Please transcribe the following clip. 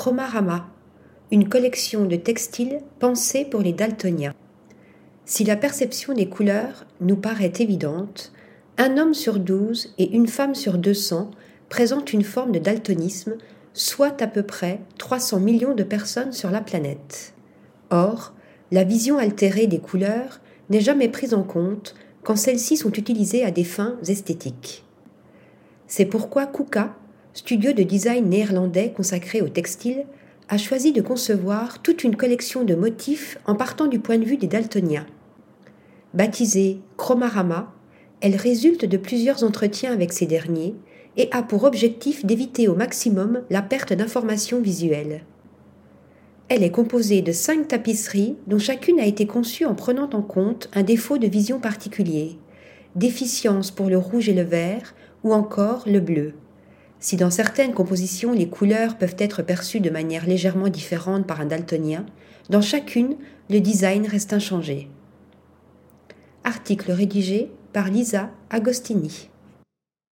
Chromarama, une collection de textiles pensés pour les daltoniens. Si la perception des couleurs nous paraît évidente, un homme sur douze et une femme sur deux cents présentent une forme de daltonisme, soit à peu près 300 millions de personnes sur la planète. Or, la vision altérée des couleurs n'est jamais prise en compte quand celles-ci sont utilisées à des fins esthétiques. C'est pourquoi Kuka, studio de design néerlandais consacré au textile, a choisi de concevoir toute une collection de motifs en partant du point de vue des daltoniens. Baptisée Chromarama, elle résulte de plusieurs entretiens avec ces derniers et a pour objectif d'éviter au maximum la perte d'informations visuelles. Elle est composée de cinq tapisseries dont chacune a été conçue en prenant en compte un défaut de vision particulier, déficience pour le rouge et le vert ou encore le bleu. Si dans certaines compositions les couleurs peuvent être perçues de manière légèrement différente par un daltonien, dans chacune le design reste inchangé. Article rédigé par Lisa Agostini.